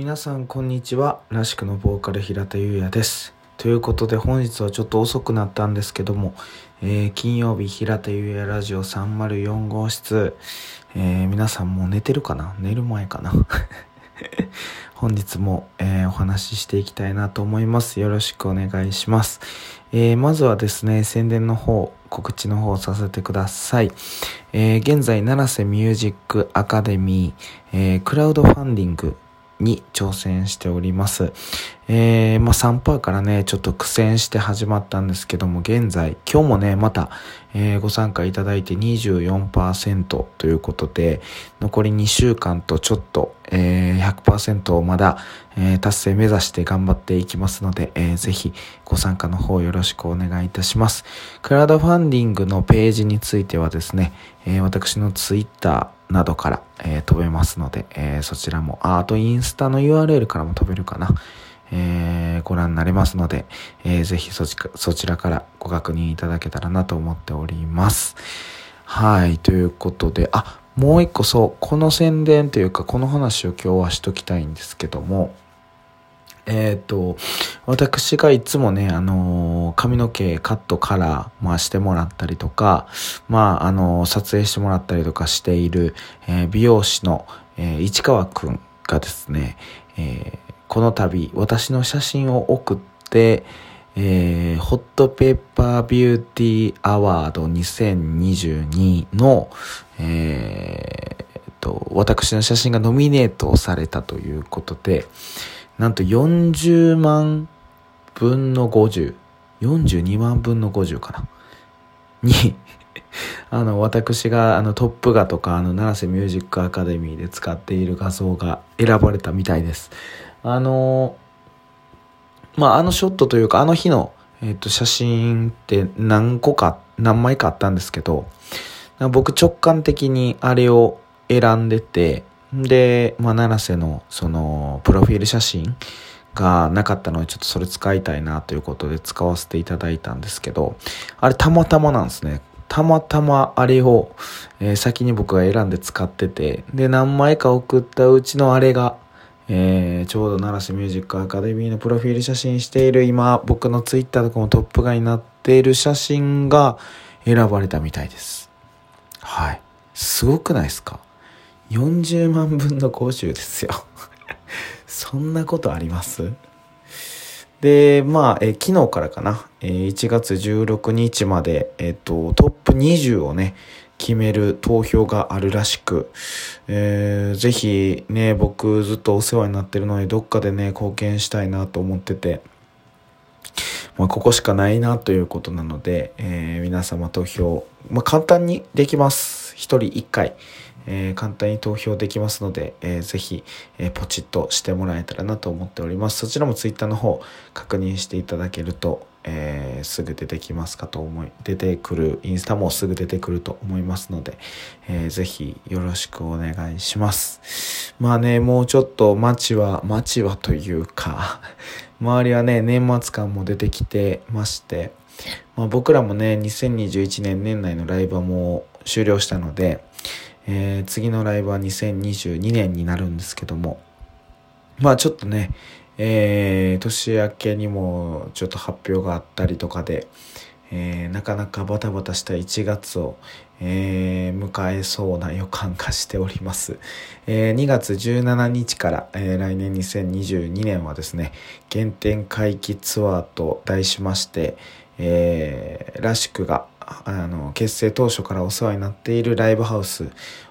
皆さんこんにちは。らしくのボーカル平田優也です。ということで本日はちょっと遅くなったんですけども、えー、金曜日平田優也ラジオ304号室、えー、皆さんもう寝てるかな？寝る前かな？本日も、えー、お話ししていきたいなと思います。よろしくお願いします、えまずはですね宣伝の方告知の方させてください。えー、現在、七瀬ミュージックアカデミー、えー、クラウドファンディングに挑戦しております。えー、まあ3%からね、ちょっと苦戦して始まったんですけども、現在、今日もね、また、えー、ご参加いただいて24%ということで、残り2週間とちょっと、えー、100%をまだ、え、達成目指して頑張っていきますので、えー、ぜひご参加の方よろしくお願いいたします。クラウドファンディングのページについてはですね、えー、私のツイッター、などから、えー、飛べますので、えー、そちらも、あ、あとインスタの URL からも飛べるかな。えー、ご覧になれますので、えー、ぜひそちそちらからご確認いただけたらなと思っております。はい、ということで、あ、もう一個そう、この宣伝というか、この話を今日はしときたいんですけども、えっ、と、私がいつもね、あのー、髪の毛カットカラー、まあ、してもらったりとか、まあ、あのー、撮影してもらったりとかしている、え美容師の、え市川くんがですね、えこの度、私の写真を送って、え、ホットペッパービューティーアワード2022の、えー、と、私の写真がノミネートされたということで、なんと40万分の50、42万分の50かな。に あの、私があのトップ画とかあの、七瀬ミュージックアカデミーで使っている画像が選ばれたみたいです。あのまあ、あのショットというか、あの日の、えっ、と、写真って何個か、何枚かあったんですけど、僕直感的にあれを選んでて、で、まあ、七瀬のそのプロフィール写真がなかったのでちょっとそれ使いたいなということで使わせていただいたんですけどあれたまたまなんですね。たまたまあれを、えー、先に僕が選んで使っててで何枚か送ったうちのあれが、えー、ちょうど奈良市ミュージックアカデミーのプロフィール写真している今僕のツイッターとかもトップ画になっている写真が選ばれたみたいです。はい。すごくないですか？40万分の50ですよ。そんなことあります？で、まあ、え昨日からかな、え1月16日まで、えっと、トップ20をね、決める投票があるらしく、えー、ぜひね、僕ずっとお世話になってるので、どっかでね、貢献したいなと思ってて、まあ、ここしかないなということなので、えー、皆様投票、まあ、簡単にできます。一人一回。えー、簡単に投票できますので、えー、ぜひ、えー、ポチッとしてもらえたらなと思っております。そちらも Twitter の方確認していただけると、えー、すぐ出てきますかと思い、出てくる、インスタもすぐ出てくると思いますので、えー、ぜひよろしくお願いします。まあね、もうちょっと街は、街はというか 周りはね、年末感も出てきてまして、まあ、僕らもね、2021年年内のライブはもう終了したので、えー、次のライブは2022年になるんですけども、まあちょっとね、えー、年明けにもちょっと発表があったりとかで、えー、なかなかバタバタした1月を、えー、迎えそうな予感がしております。えー、2月17日から、え来年2022年はですね、原点回帰ツアーと題しまして、えー、らしくがあの結成当初からお世話になっているライブハウス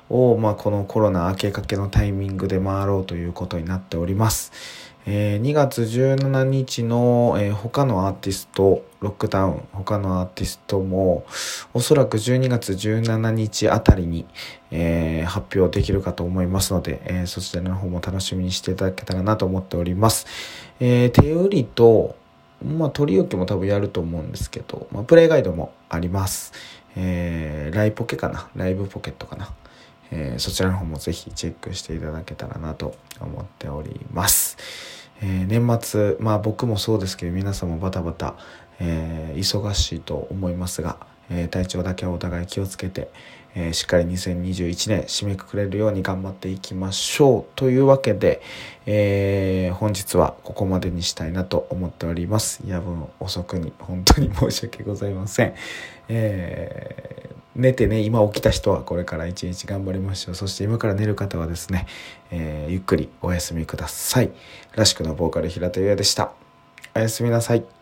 を、まあ、このコロナ明けかけのタイミングで回ろうということになっております。えー、2月17日の、えー、他のアーティスト、ロックダウン、他のアーティストも、おそらく12月17日あたりに、えー、発表できるかと思いますので、えそちらの方も楽しみにしていただけたらなと思っております。え手売りと、まあ、取り置きも多分やると思うんですけど、まあ、プレイガイドもあります。えー、ライポケかな？ライブポケットかな、えー、そちらの方もぜひチェックしていただけたらなと思っております。えー、年末、まあ僕もそうですけど、皆さんもバタバタ、えー、忙しいと思いますが、え、体調だけはお互い気をつけて、え、しっかり2021年締めくくれるように頑張っていきましょう。というわけで、えー、本日はここまでにしたいなと思っております。夜分遅くに本当に申し訳ございません。えー、寝てね、今起きた人はこれから一日頑張りましょう。そして今から寝る方はですね、えー、ゆっくりお休みください。らしくのボーカル平田優也でした。おやすみなさい。